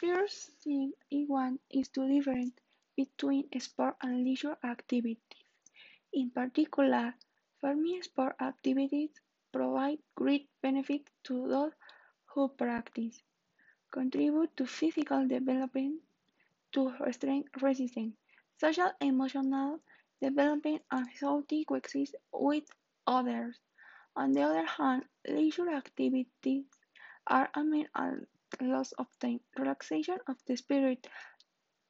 First thing want is to differentiate between sport and leisure activities. In particular, me sport activities provide great benefit to those who practice, contribute to physical development, to strength resistance, social emotional development and healthy coexist with others. On the other hand, leisure activities are aimed at loss of time, relaxation of the spirit,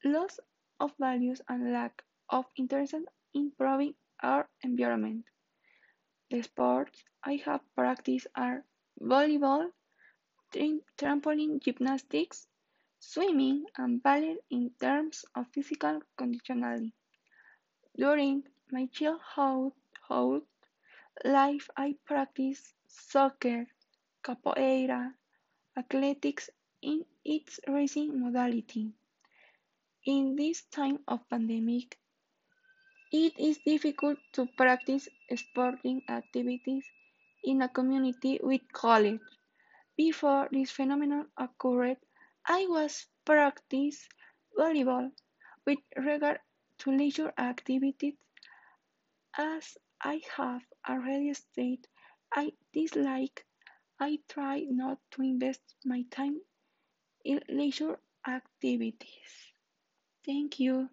loss of values and lack of interest in improving our environment. The sports I have practiced are volleyball, trampoline gymnastics, swimming, and ballet in terms of physical conditionality. During my childhood life I practiced soccer, capoeira, athletics in its racing modality. In this time of pandemic, it is difficult to practice sporting activities in a community with college. Before this phenomenon occurred, I was practice volleyball. With regard to leisure activities, as I have already stated, I dislike I try not to invest my time in leisure activities. Thank you.